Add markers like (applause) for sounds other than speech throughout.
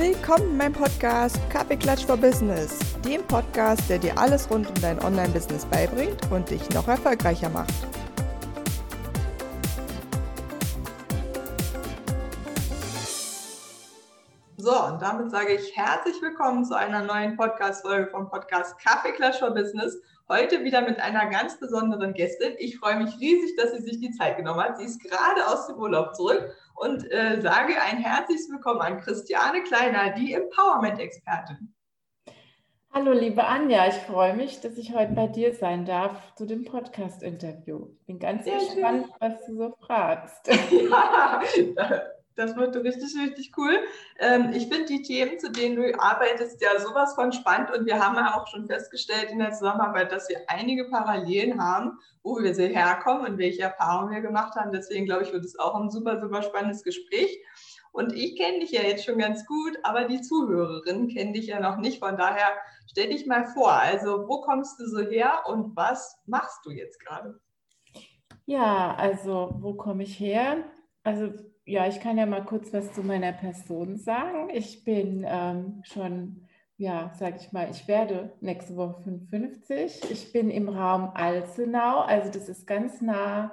Willkommen in meinem Podcast Kaffeeklatsch for Business, dem Podcast, der dir alles rund um dein Online-Business beibringt und dich noch erfolgreicher macht. So, und damit sage ich herzlich willkommen zu einer neuen Podcast-Folge vom Podcast Kaffeeklatsch for Business. Heute wieder mit einer ganz besonderen Gästin. Ich freue mich riesig, dass sie sich die Zeit genommen hat. Sie ist gerade aus dem Urlaub zurück und äh, sage ein herzliches Willkommen an Christiane Kleiner, die Empowerment-Expertin. Hallo, liebe Anja, ich freue mich, dass ich heute bei dir sein darf zu dem Podcast-Interview. Bin ganz Sehr gespannt, schön. was du so fragst. (laughs) (laughs) Ja, das wird richtig, richtig cool. Ähm, ich finde die Themen, zu denen du arbeitest, ja sowas von spannend und wir haben ja auch schon festgestellt in der Zusammenarbeit, dass wir einige Parallelen haben, wo wir sie herkommen und welche Erfahrungen wir gemacht haben. Deswegen glaube ich, wird es auch ein super, super spannendes Gespräch. Und ich kenne dich ja jetzt schon ganz gut, aber die Zuhörerinnen kennen dich ja noch nicht. Von daher stell dich mal vor. Also, wo kommst du so her und was machst du jetzt gerade? Ja, also, wo komme ich her? Also, ja, ich kann ja mal kurz was zu meiner Person sagen. Ich bin ähm, schon, ja, sag ich mal, ich werde nächste Woche 55. Ich bin im Raum Alzenau, also das ist ganz nah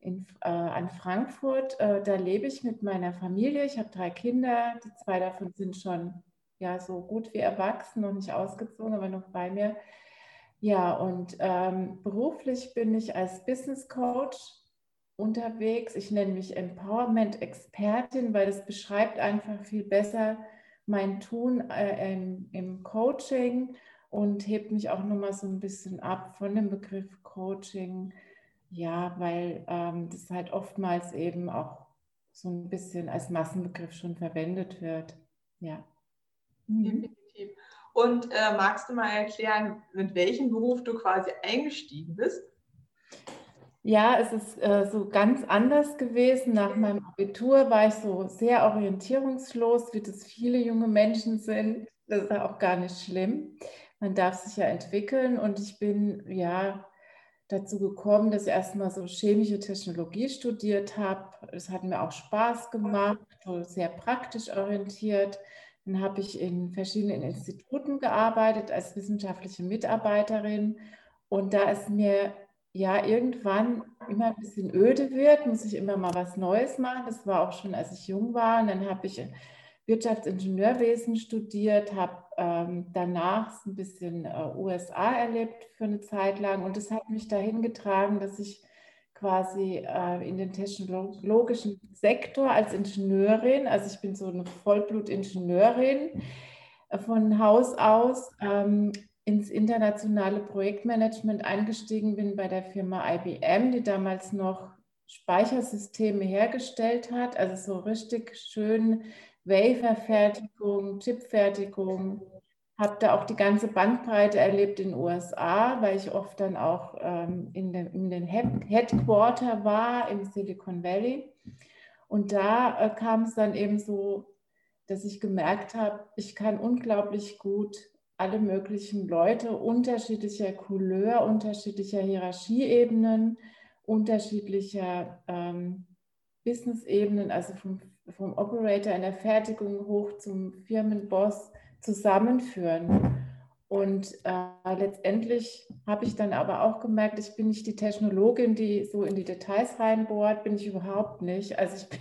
in, äh, an Frankfurt. Äh, da lebe ich mit meiner Familie. Ich habe drei Kinder. Die zwei davon sind schon ja so gut wie erwachsen, noch nicht ausgezogen, aber noch bei mir. Ja, und ähm, beruflich bin ich als Business Coach unterwegs. Ich nenne mich Empowerment-Expertin, weil das beschreibt einfach viel besser mein Tun äh, im, im, Coaching und hebt mich auch nochmal so ein bisschen ab von dem Begriff Coaching. Ja, weil ähm, das halt oftmals eben auch so ein bisschen als Massenbegriff schon verwendet wird. Ja. Mhm. Definitiv. Und äh, magst du mal erklären, mit welchem Beruf du quasi eingestiegen bist? Ja, es ist äh, so ganz anders gewesen. Nach meinem Abitur war ich so sehr orientierungslos, wie das viele junge Menschen sind. Das ist auch gar nicht schlimm. Man darf sich ja entwickeln und ich bin ja dazu gekommen, dass ich erstmal so chemische Technologie studiert habe. Es hat mir auch Spaß gemacht, so sehr praktisch orientiert. Dann habe ich in verschiedenen Instituten gearbeitet als wissenschaftliche Mitarbeiterin und da ist mir ja irgendwann immer ein bisschen öde wird, muss ich immer mal was Neues machen. Das war auch schon, als ich jung war. Und dann habe ich Wirtschaftsingenieurwesen studiert, habe ähm, danach ein bisschen äh, USA erlebt für eine Zeit lang. Und das hat mich dahin getragen, dass ich quasi äh, in den technologischen Sektor als Ingenieurin, also ich bin so eine Vollblutingenieurin äh, von Haus aus, ähm, ins internationale Projektmanagement eingestiegen bin bei der Firma IBM, die damals noch Speichersysteme hergestellt hat, also so richtig schön Waferfertigung, Chipfertigung. Habe da auch die ganze Bandbreite erlebt in den USA, weil ich oft dann auch ähm, in, den, in den Headquarter war im Silicon Valley. Und da äh, kam es dann eben so, dass ich gemerkt habe, ich kann unglaublich gut alle möglichen Leute unterschiedlicher Couleur, unterschiedlicher Hierarchieebenen, unterschiedlicher ähm, Business-Ebenen, also vom, vom Operator in der Fertigung hoch zum Firmenboss zusammenführen. Und äh, letztendlich habe ich dann aber auch gemerkt, ich bin nicht die Technologin, die so in die Details reinbohrt, bin ich überhaupt nicht. Also ich,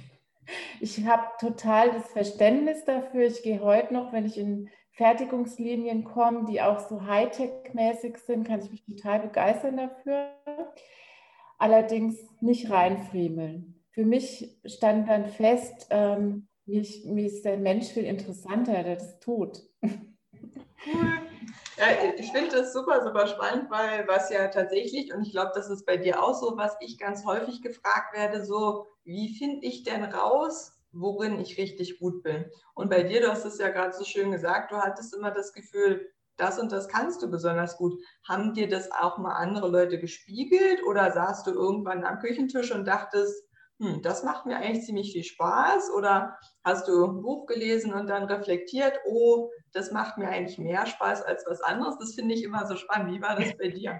(laughs) ich habe total das Verständnis dafür. Ich gehe heute noch, wenn ich in Fertigungslinien kommen, die auch so Hightech-mäßig sind, kann ich mich total begeistern dafür. Allerdings nicht reinfriemeln. Für mich stand dann fest, ähm, mich, mir ist der Mensch viel interessanter, der das tut. Cool. Ja, ich finde das super, super spannend, weil was ja tatsächlich, und ich glaube, das ist bei dir auch so, was ich ganz häufig gefragt werde, so, wie finde ich denn raus, worin ich richtig gut bin. Und bei dir, du hast es ja gerade so schön gesagt, du hattest immer das Gefühl, das und das kannst du besonders gut. Haben dir das auch mal andere Leute gespiegelt oder saßt du irgendwann am Küchentisch und dachtest, hm, das macht mir eigentlich ziemlich viel Spaß? Oder hast du ein Buch gelesen und dann reflektiert, oh, das macht mir eigentlich mehr Spaß als was anderes? Das finde ich immer so spannend. Wie war das bei dir?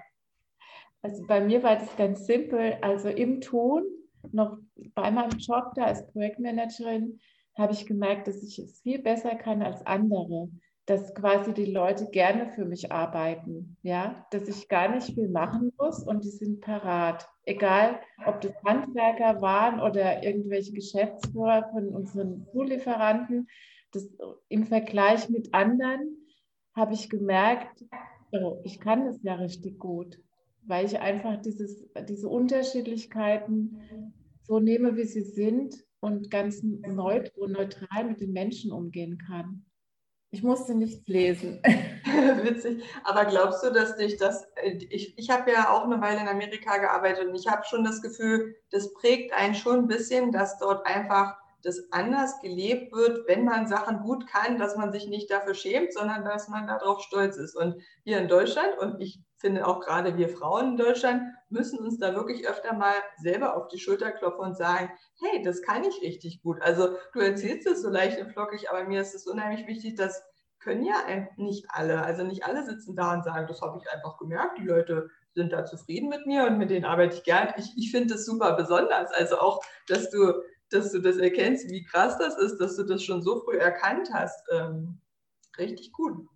Also bei mir war das ganz simpel. Also im Tun noch bei meinem Job da als Projektmanagerin habe ich gemerkt, dass ich es viel besser kann als andere, dass quasi die Leute gerne für mich arbeiten, ja, dass ich gar nicht viel machen muss und die sind parat. Egal, ob das Handwerker waren oder irgendwelche Geschäftsführer von unseren Zulieferanten, das im Vergleich mit anderen habe ich gemerkt, oh, ich kann das ja richtig gut, weil ich einfach dieses, diese Unterschiedlichkeiten so nehme, wie sie sind und ganz neutral mit den Menschen umgehen kann. Ich musste nichts lesen. (laughs) Witzig. Aber glaubst du, dass dich das, ich, ich habe ja auch eine Weile in Amerika gearbeitet und ich habe schon das Gefühl, das prägt einen schon ein bisschen, dass dort einfach das anders gelebt wird, wenn man Sachen gut kann, dass man sich nicht dafür schämt, sondern dass man darauf stolz ist. Und hier in Deutschland, und ich finde auch gerade wir Frauen in Deutschland, müssen uns da wirklich öfter mal selber auf die Schulter klopfen und sagen, hey, das kann ich richtig gut. Also du erzählst es so leicht und flockig, aber mir ist es unheimlich wichtig, dass können ja nicht alle. Also nicht alle sitzen da und sagen, das habe ich einfach gemerkt, die Leute sind da zufrieden mit mir und mit denen arbeite ich gern. Ich, ich finde das super besonders. Also auch, dass du dass du das erkennst, wie krass das ist, dass du das schon so früh erkannt hast. Ähm, richtig gut.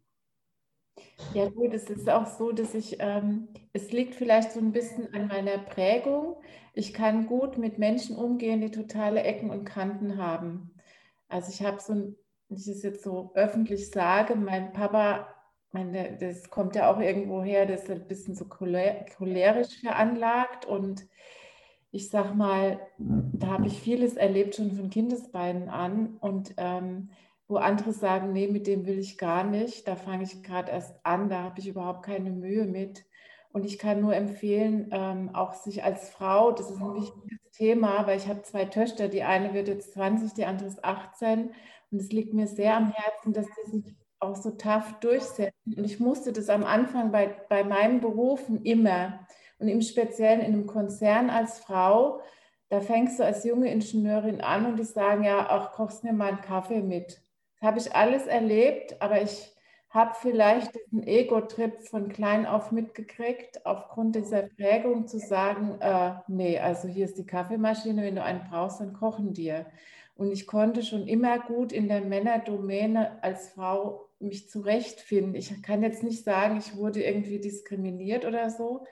Ja gut, es ist auch so, dass ich, ähm, es liegt vielleicht so ein bisschen an meiner Prägung. Ich kann gut mit Menschen umgehen, die totale Ecken und Kanten haben. Also ich habe so wenn ich es jetzt so öffentlich sage, mein Papa, meine, das kommt ja auch irgendwo her, das ist ein bisschen so cholerisch veranlagt und ich sag mal, da habe ich vieles erlebt schon von Kindesbeinen an und ähm, wo andere sagen, nee, mit dem will ich gar nicht, da fange ich gerade erst an, da habe ich überhaupt keine Mühe mit. Und ich kann nur empfehlen, ähm, auch sich als Frau, das ist ein wichtiges Thema, weil ich habe zwei Töchter, die eine wird jetzt 20, die andere ist 18 und es liegt mir sehr am Herzen, dass sie sich auch so tough durchsetzen. Und ich musste das am Anfang bei, bei meinen Berufen immer und im Speziellen in einem Konzern als Frau, da fängst du als junge Ingenieurin an und die sagen ja, auch kochst mir mal einen Kaffee mit. Das habe ich alles erlebt, aber ich habe vielleicht diesen Ego-Trip von klein auf mitgekriegt, aufgrund dieser Prägung zu sagen, äh, nee, also hier ist die Kaffeemaschine, wenn du einen brauchst, dann kochen dir. Und ich konnte schon immer gut in der Männerdomäne als Frau mich zurechtfinden. Ich kann jetzt nicht sagen, ich wurde irgendwie diskriminiert oder so,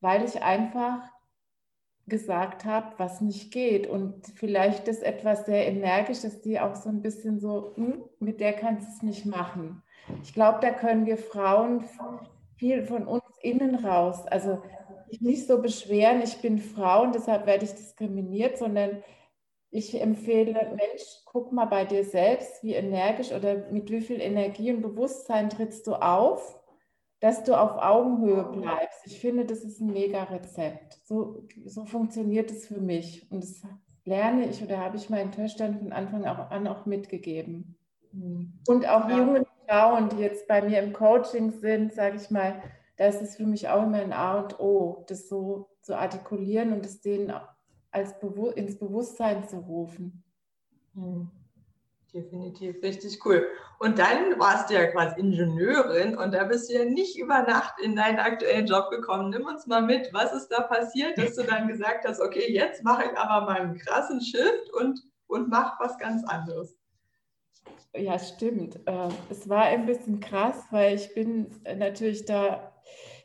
weil ich einfach gesagt habe, was nicht geht. Und vielleicht ist etwas sehr energisch, dass die auch so ein bisschen so, hm, mit der kannst du es nicht machen. Ich glaube, da können wir Frauen viel von uns innen raus, also nicht so beschweren, ich bin Frau und deshalb werde ich diskriminiert, sondern ich empfehle, Mensch, guck mal bei dir selbst, wie energisch oder mit wie viel Energie und Bewusstsein trittst du auf dass du auf Augenhöhe bleibst. Ich finde, das ist ein mega Rezept. So, so funktioniert es für mich. Und das lerne ich oder habe ich meinen Töchtern von Anfang an auch mitgegeben. Mhm. Und auch ja. jungen Frauen, die jetzt bei mir im Coaching sind, sage ich mal, da ist es für mich auch immer ein A und O, das so zu artikulieren und es denen als Bewu ins Bewusstsein zu rufen. Mhm. Definitiv, richtig cool. Und dann warst du ja quasi Ingenieurin und da bist du ja nicht über Nacht in deinen aktuellen Job gekommen. Nimm uns mal mit, was ist da passiert, dass du dann gesagt hast, okay, jetzt mache ich aber mal einen krassen Shift und, und mach was ganz anderes. Ja, stimmt. Ähm, es war ein bisschen krass, weil ich bin natürlich da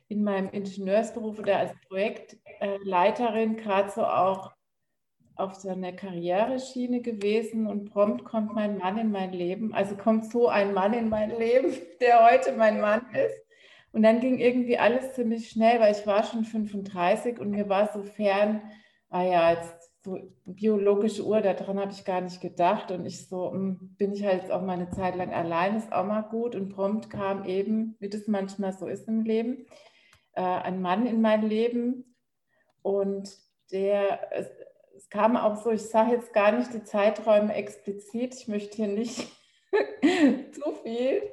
in meinem Ingenieursberuf oder als Projektleiterin gerade so auch auf so einer Karriereschiene gewesen und prompt kommt mein Mann in mein Leben. Also kommt so ein Mann in mein Leben, (laughs) der heute mein Mann ist. Und dann ging irgendwie alles ziemlich schnell, weil ich war schon 35 und mir war so fern, ah ja, jetzt so biologische Uhr, daran habe ich gar nicht gedacht. Und ich so, hm, bin ich halt auch mal eine Zeit lang allein, ist auch mal gut. Und prompt kam eben, wie das manchmal so ist im Leben, äh, ein Mann in mein Leben. Und der, es kam auch so, ich sage jetzt gar nicht die Zeiträume explizit, ich möchte hier nicht (laughs) zu viel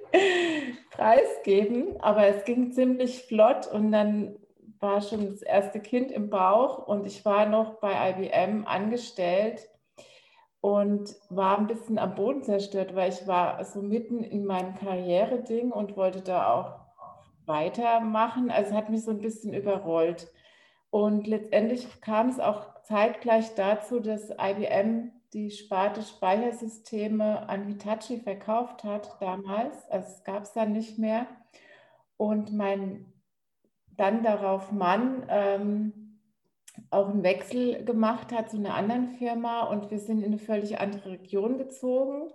preisgeben, aber es ging ziemlich flott und dann war schon das erste Kind im Bauch und ich war noch bei IBM angestellt und war ein bisschen am Boden zerstört, weil ich war so mitten in meinem Karriereding und wollte da auch weitermachen. Also hat mich so ein bisschen überrollt. Und letztendlich kam es auch zeitgleich dazu, dass IBM die Sparte Speichersysteme an Hitachi verkauft hat damals. Also es gab es dann nicht mehr. Und mein dann darauf Mann ähm, auch einen Wechsel gemacht hat zu einer anderen Firma und wir sind in eine völlig andere Region gezogen.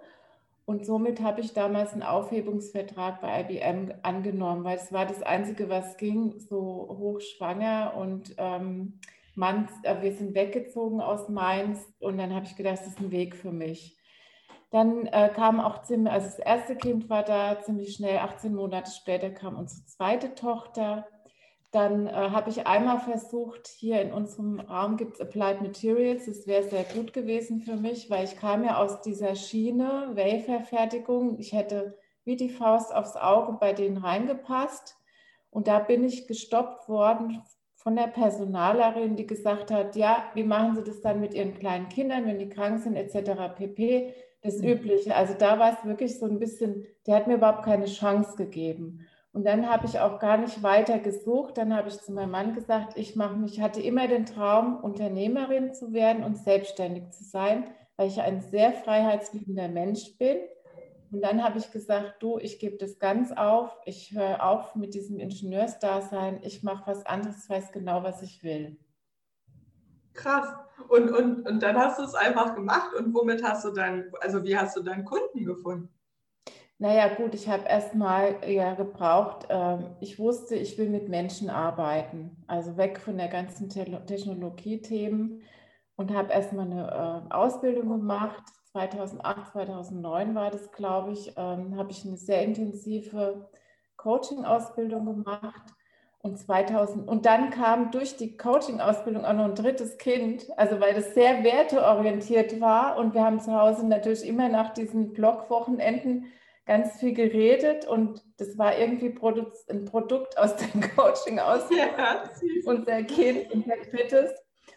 Und somit habe ich damals einen Aufhebungsvertrag bei IBM angenommen, weil es war das Einzige, was ging, so hochschwanger und ähm, Mann, äh, wir sind weggezogen aus Mainz und dann habe ich gedacht, das ist ein Weg für mich. Dann äh, kam auch ziemlich, also das erste Kind war da ziemlich schnell, 18 Monate später kam unsere zweite Tochter. Dann äh, habe ich einmal versucht, hier in unserem Raum gibt es Applied Materials. Das wäre sehr gut gewesen für mich, weil ich kam ja aus dieser Schiene, Waferfertigung. Ich hätte wie die Faust aufs Auge bei denen reingepasst. Und da bin ich gestoppt worden von der Personalerin, die gesagt hat, ja, wie machen Sie das dann mit Ihren kleinen Kindern, wenn die krank sind, etc. pp. Das mhm. Übliche. Also da war es wirklich so ein bisschen, der hat mir überhaupt keine Chance gegeben. Und dann habe ich auch gar nicht weiter gesucht. Dann habe ich zu meinem Mann gesagt, ich mache mich, hatte immer den Traum, Unternehmerin zu werden und selbstständig zu sein, weil ich ein sehr freiheitsliebender Mensch bin. Und dann habe ich gesagt, du, ich gebe das ganz auf, ich höre auf mit diesem Ingenieursdasein, ich mache was anderes, weiß genau, was ich will. Krass. Und, und, und dann hast du es einfach gemacht und womit hast du dann, also wie hast du deinen Kunden gefunden? Naja, gut, ich habe erstmal ja gebraucht, äh, ich wusste, ich will mit Menschen arbeiten, also weg von der ganzen Te Technologie-Themen und habe erstmal eine äh, Ausbildung gemacht. 2008, 2009 war das, glaube ich, ähm, habe ich eine sehr intensive Coaching-Ausbildung gemacht. Und 2000 und dann kam durch die Coaching-Ausbildung auch noch ein drittes Kind, also weil das sehr werteorientiert war und wir haben zu Hause natürlich immer nach diesen Blogwochenenden ganz viel geredet und das war irgendwie Produ ein Produkt aus dem (laughs) Coaching aus. Ja, unser Kind, unser drittes.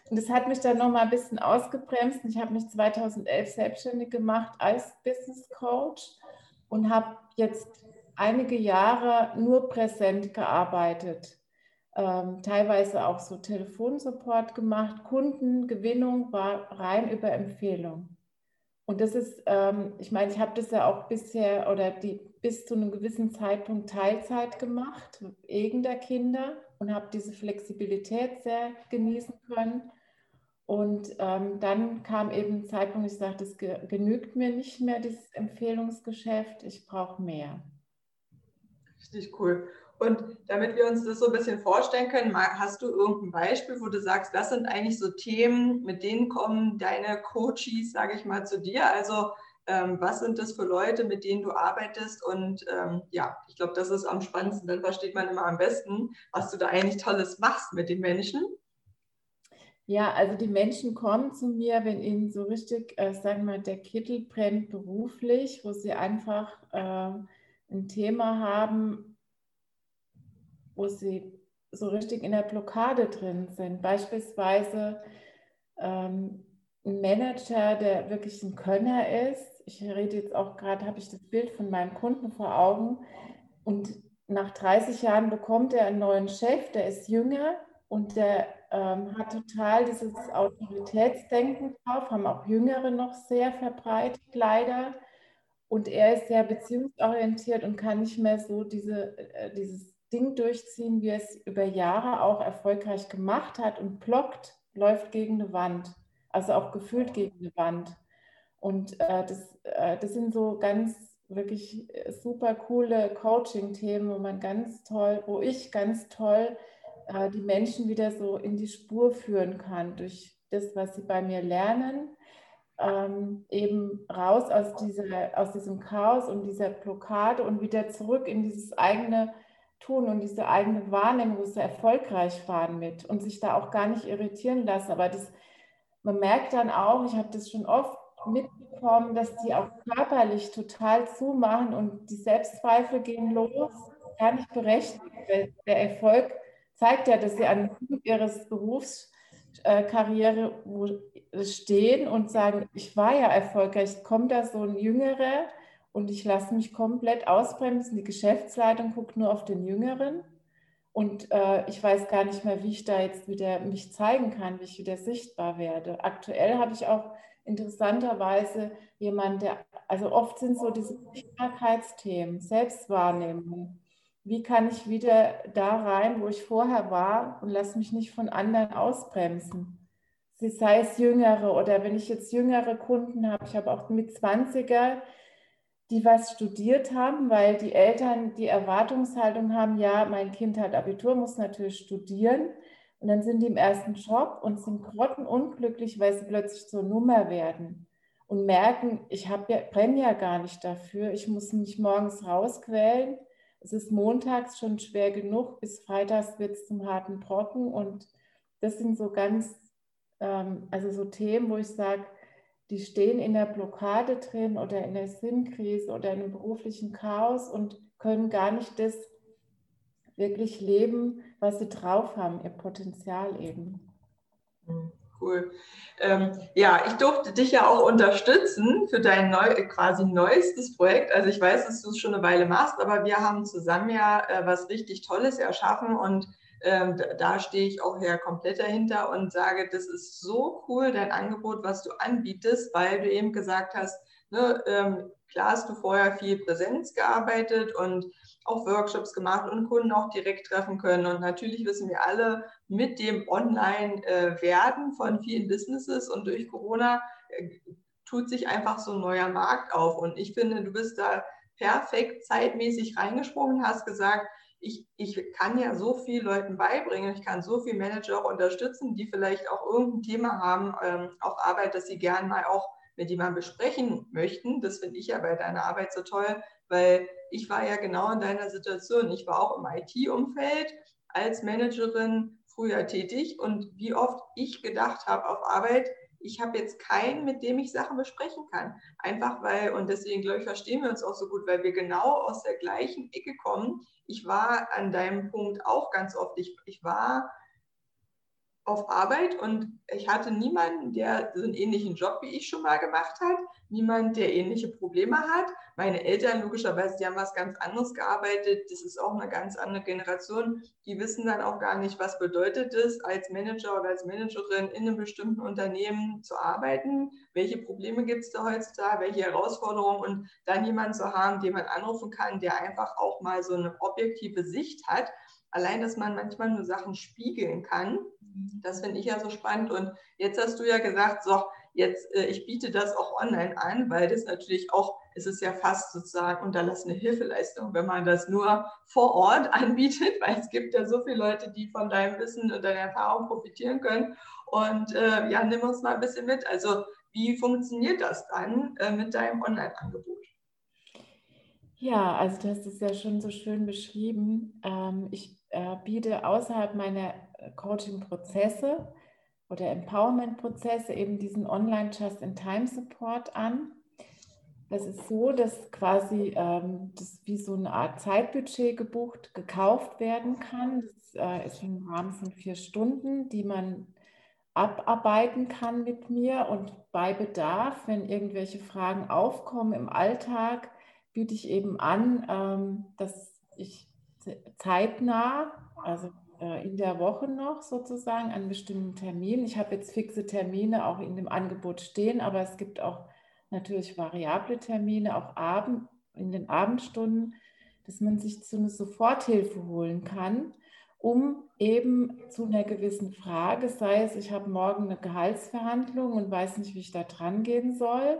Und das hat mich dann nochmal ein bisschen ausgebremst. Ich habe mich 2011 selbstständig gemacht als Business Coach und habe jetzt einige Jahre nur präsent gearbeitet. Ähm, teilweise auch so Telefonsupport gemacht. Kundengewinnung war rein über Empfehlung. Und das ist, ähm, ich meine, ich habe das ja auch bisher oder die, bis zu einem gewissen Zeitpunkt Teilzeit gemacht, wegen der Kinder und habe diese Flexibilität sehr genießen können. Und ähm, dann kam eben ein Zeitpunkt, ich sagte, es ge genügt mir nicht mehr, dieses Empfehlungsgeschäft, ich brauche mehr. Richtig cool. Und damit wir uns das so ein bisschen vorstellen können, hast du irgendein Beispiel, wo du sagst, das sind eigentlich so Themen, mit denen kommen deine Coaches, sage ich mal, zu dir? Also ähm, was sind das für Leute, mit denen du arbeitest? Und ähm, ja, ich glaube, das ist am spannendsten. Dann versteht man immer am besten, was du da eigentlich Tolles machst mit den Menschen. Ja, also die Menschen kommen zu mir, wenn ihnen so richtig, äh, sagen wir der Kittel brennt beruflich, wo sie einfach äh, ein Thema haben, wo sie so richtig in der Blockade drin sind. Beispielsweise ähm, ein Manager, der wirklich ein Könner ist. Ich rede jetzt auch gerade, habe ich das Bild von meinem Kunden vor Augen. Und nach 30 Jahren bekommt er einen neuen Chef, der ist jünger und der ähm, hat total dieses Autoritätsdenken drauf, haben auch Jüngere noch sehr verbreitet, leider. Und er ist sehr beziehungsorientiert und kann nicht mehr so diese, äh, dieses Ding durchziehen, wie er es über Jahre auch erfolgreich gemacht hat und blockt, läuft gegen eine Wand, also auch gefühlt gegen eine Wand. Und äh, das, äh, das sind so ganz wirklich äh, super coole Coaching-Themen, wo man ganz toll, wo ich ganz toll äh, die Menschen wieder so in die Spur führen kann durch das, was sie bei mir lernen. Ähm, eben raus aus, dieser, aus diesem Chaos und dieser Blockade und wieder zurück in dieses eigene tun und diese eigene Wahrnehmung so erfolgreich waren mit und sich da auch gar nicht irritieren lassen. Aber das, man merkt dann auch, ich habe das schon oft mitbekommen, dass die auch körperlich total zumachen und die Selbstzweifel gehen los, gar nicht berechtigt. Der Erfolg zeigt ja, dass sie an ihres Berufskarriere stehen und sagen, ich war ja erfolgreich, kommt da so ein Jüngerer und ich lasse mich komplett ausbremsen. Die Geschäftsleitung guckt nur auf den Jüngeren und äh, ich weiß gar nicht mehr, wie ich da jetzt wieder mich zeigen kann, wie ich wieder sichtbar werde. Aktuell habe ich auch interessanterweise jemand, der, also oft sind so diese Sichtbarkeitsthemen, Selbstwahrnehmung. Wie kann ich wieder da rein, wo ich vorher war und lass mich nicht von anderen ausbremsen? sei es Jüngere oder wenn ich jetzt jüngere Kunden habe, ich habe auch mit 20er, die was studiert haben, weil die Eltern die Erwartungshaltung haben, ja, mein Kind hat Abitur, muss natürlich studieren. Und dann sind die im ersten Job und sind grottenunglücklich, weil sie plötzlich zur Nummer werden und merken, ich ja, brenne ja gar nicht dafür, ich muss mich morgens rausquälen. Es ist montags schon schwer genug, bis freitags wird es zum harten Brocken. Und das sind so ganz, ähm, also so Themen, wo ich sage, die stehen in der Blockade drin oder in der Sinnkrise oder in einem beruflichen Chaos und können gar nicht das wirklich leben, was sie drauf haben, ihr Potenzial eben. Hm, cool. Ähm, ja, ich durfte dich ja auch unterstützen für dein neu, quasi neuestes Projekt. Also ich weiß, dass du es schon eine Weile machst, aber wir haben zusammen ja äh, was richtig Tolles erschaffen und ähm, da, da stehe ich auch ja komplett dahinter und sage, das ist so cool, dein Angebot, was du anbietest, weil du eben gesagt hast, ne, ähm, klar hast du vorher viel Präsenz gearbeitet und auch Workshops gemacht und Kunden auch direkt treffen können. Und natürlich wissen wir alle, mit dem Online-Werden von vielen Businesses und durch Corona äh, tut sich einfach so ein neuer Markt auf. Und ich finde, du bist da perfekt zeitmäßig reingesprungen, hast gesagt, ich, ich kann ja so viel Leuten beibringen, ich kann so viele Manager auch unterstützen, die vielleicht auch irgendein Thema haben ähm, auf Arbeit, das sie gern mal auch mit jemandem besprechen möchten. Das finde ich ja bei deiner Arbeit so toll, weil ich war ja genau in deiner Situation. Ich war auch im IT-Umfeld als Managerin früher tätig und wie oft ich gedacht habe auf Arbeit, ich habe jetzt keinen, mit dem ich Sachen besprechen kann. Einfach weil, und deswegen glaube ich, verstehen wir uns auch so gut, weil wir genau aus der gleichen Ecke kommen. Ich war an deinem Punkt auch ganz oft, ich, ich war auf Arbeit und ich hatte niemanden, der so einen ähnlichen Job wie ich schon mal gemacht hat, niemand, der ähnliche Probleme hat. Meine Eltern, logischerweise, die haben was ganz anderes gearbeitet. Das ist auch eine ganz andere Generation. Die wissen dann auch gar nicht, was bedeutet es, als Manager oder als Managerin in einem bestimmten Unternehmen zu arbeiten. Welche Probleme gibt es da heutzutage, welche Herausforderungen und dann jemanden zu haben, den man anrufen kann, der einfach auch mal so eine objektive Sicht hat allein, dass man manchmal nur Sachen spiegeln kann, mhm. das finde ich ja so spannend. Und jetzt hast du ja gesagt, so, jetzt, äh, ich biete das auch online an, weil das natürlich auch, es ist ja fast sozusagen unterlassene Hilfeleistung, wenn man das nur vor Ort (laughs) anbietet, weil es gibt ja so viele Leute, die von deinem Wissen und deiner Erfahrung profitieren können. Und äh, ja, nimm uns mal ein bisschen mit. Also, wie funktioniert das dann äh, mit deinem Online-Angebot? Ja, also du hast es ja schon so schön beschrieben. Ähm, ich äh, biete außerhalb meiner äh, Coaching-Prozesse oder Empowerment-Prozesse eben diesen Online-Just-in-Time-Support an. Das ist so, dass quasi ähm, das wie so eine Art Zeitbudget gebucht, gekauft werden kann. Das äh, ist im Rahmen von vier Stunden, die man abarbeiten kann mit mir und bei Bedarf, wenn irgendwelche Fragen aufkommen im Alltag, biete ich eben an, ähm, dass ich zeitnah, also äh, in der Woche noch sozusagen an bestimmten Terminen, ich habe jetzt fixe Termine auch in dem Angebot stehen, aber es gibt auch natürlich variable Termine, auch Abend, in den Abendstunden, dass man sich zu einer Soforthilfe holen kann, um eben zu einer gewissen Frage, sei es, ich habe morgen eine Gehaltsverhandlung und weiß nicht, wie ich da dran gehen soll,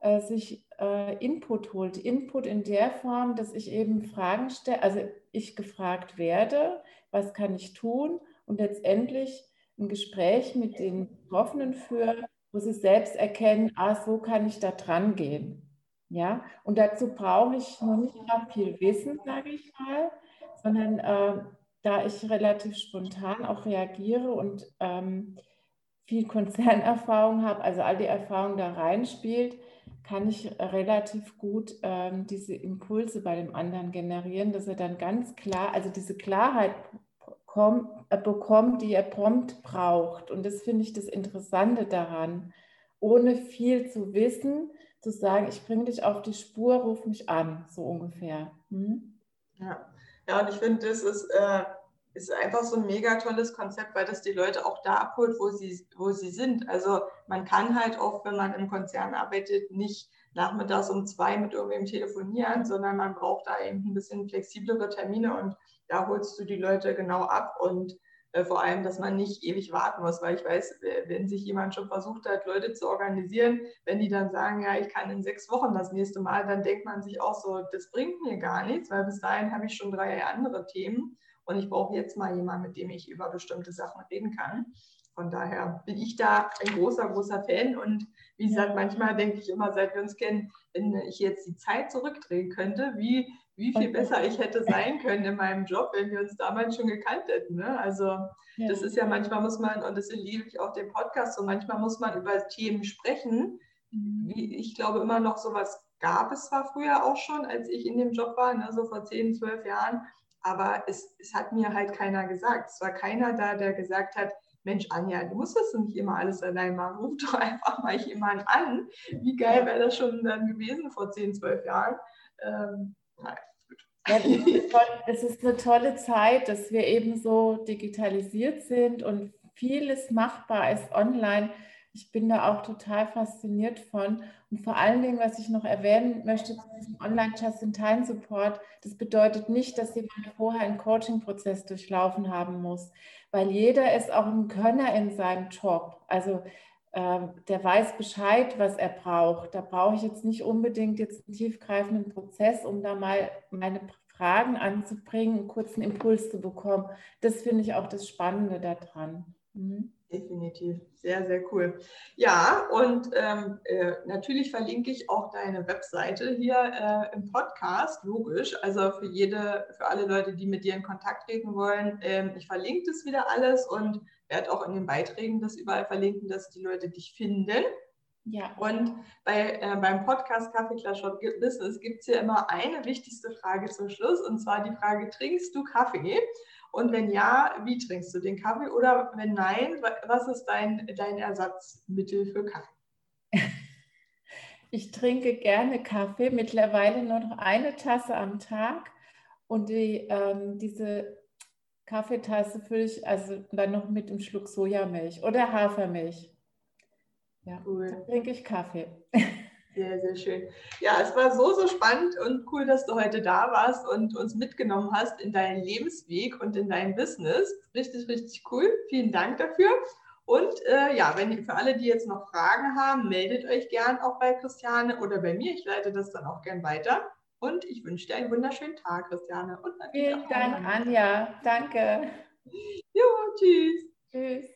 äh, sich äh, Input holt. Input in der Form, dass ich eben Fragen stelle, also ich gefragt werde, was kann ich tun und letztendlich ein Gespräch mit den Betroffenen führe, wo sie selbst erkennen, ah, so kann ich da dran gehen. Ja, und dazu brauche ich noch nicht mal viel Wissen, sage ich mal, sondern äh, da ich relativ spontan auch reagiere und ähm, viel Konzernerfahrung habe, also all die Erfahrung da reinspielt, kann ich relativ gut ähm, diese Impulse bei dem anderen generieren, dass er dann ganz klar, also diese Klarheit äh, bekommt, die er prompt braucht. Und das finde ich das Interessante daran, ohne viel zu wissen, zu sagen, ich bringe dich auf die Spur, ruf mich an, so ungefähr. Hm? Ja. ja, und ich finde, das ist äh, ist einfach so ein mega tolles Konzept, weil das die Leute auch da abholt, wo sie, wo sie sind. Also man kann halt oft, wenn man im Konzern arbeitet, nicht nachmittags um zwei mit irgendwem telefonieren, sondern man braucht da eben ein bisschen flexiblere Termine und da holst du die Leute genau ab und äh, vor allem, dass man nicht ewig warten muss, weil ich weiß, wenn sich jemand schon versucht hat, Leute zu organisieren, wenn die dann sagen, ja, ich kann in sechs Wochen das nächste Mal, dann denkt man sich auch so, das bringt mir gar nichts, weil bis dahin habe ich schon drei andere Themen und ich brauche jetzt mal jemanden, mit dem ich über bestimmte Sachen reden kann. Von daher bin ich da ein großer, großer Fan. Und wie gesagt, manchmal denke ich immer, seit wir uns kennen, wenn ich jetzt die Zeit zurückdrehen könnte, wie, wie viel besser ich hätte sein können in meinem Job, wenn wir uns damals schon gekannt hätten. Ne? Also das ist ja manchmal muss man, und das liebe ich auch den Podcast, so manchmal muss man über Themen sprechen. Mhm. Wie, ich glaube immer noch sowas gab es zwar früher auch schon, als ich in dem Job war, ne, so vor 10, 12 Jahren, aber es, es hat mir halt keiner gesagt. Es war keiner da, der gesagt hat, Mensch, Anja, du musst das nicht immer alles allein machen. Ruf doch einfach mal jemanden an. Wie geil wäre das schon dann gewesen vor 10, 12 Jahren? Ähm, naja, ja, es ist eine tolle Zeit, dass wir eben so digitalisiert sind und vieles machbar ist online. Ich bin da auch total fasziniert von. Und vor allen Dingen, was ich noch erwähnen möchte zu diesem Online-Just-in-Time-Support, das bedeutet nicht, dass jemand vorher einen Coaching-Prozess durchlaufen haben muss, weil jeder ist auch ein Könner in seinem Job. Also äh, der weiß Bescheid, was er braucht. Da brauche ich jetzt nicht unbedingt jetzt einen tiefgreifenden Prozess, um da mal meine Fragen anzubringen, einen kurzen Impuls zu bekommen. Das finde ich auch das Spannende daran. Mhm. Definitiv, sehr, sehr cool. Ja, und ähm, äh, natürlich verlinke ich auch deine Webseite hier äh, im Podcast, logisch. Also für jede, für alle Leute, die mit dir in Kontakt treten wollen, ähm, ich verlinke das wieder alles und werde auch in den Beiträgen das überall verlinken, dass die Leute dich finden. Ja. Und bei, äh, beim Podcast Kaffee Clash Shop Business gibt es ja immer eine wichtigste Frage zum Schluss, und zwar die Frage: Trinkst du Kaffee? Und wenn ja, wie trinkst du den Kaffee? Oder wenn nein, was ist dein, dein Ersatzmittel für Kaffee? Ich trinke gerne Kaffee, mittlerweile nur noch eine Tasse am Tag. Und die, ähm, diese Kaffeetasse fülle ich also dann noch mit einem Schluck Sojamilch oder Hafermilch. Ja, cool. dann trinke ich Kaffee. (laughs) Sehr, sehr schön. Ja, es war so, so spannend und cool, dass du heute da warst und uns mitgenommen hast in deinen Lebensweg und in dein Business. Richtig, richtig cool. Vielen Dank dafür. Und äh, ja, wenn für alle, die jetzt noch Fragen haben, meldet euch gern auch bei Christiane oder bei mir. Ich leite das dann auch gern weiter. Und ich wünsche dir einen wunderschönen Tag, Christiane. Und Vielen Dank, Anja. Danke. Jo, tschüss. Tschüss.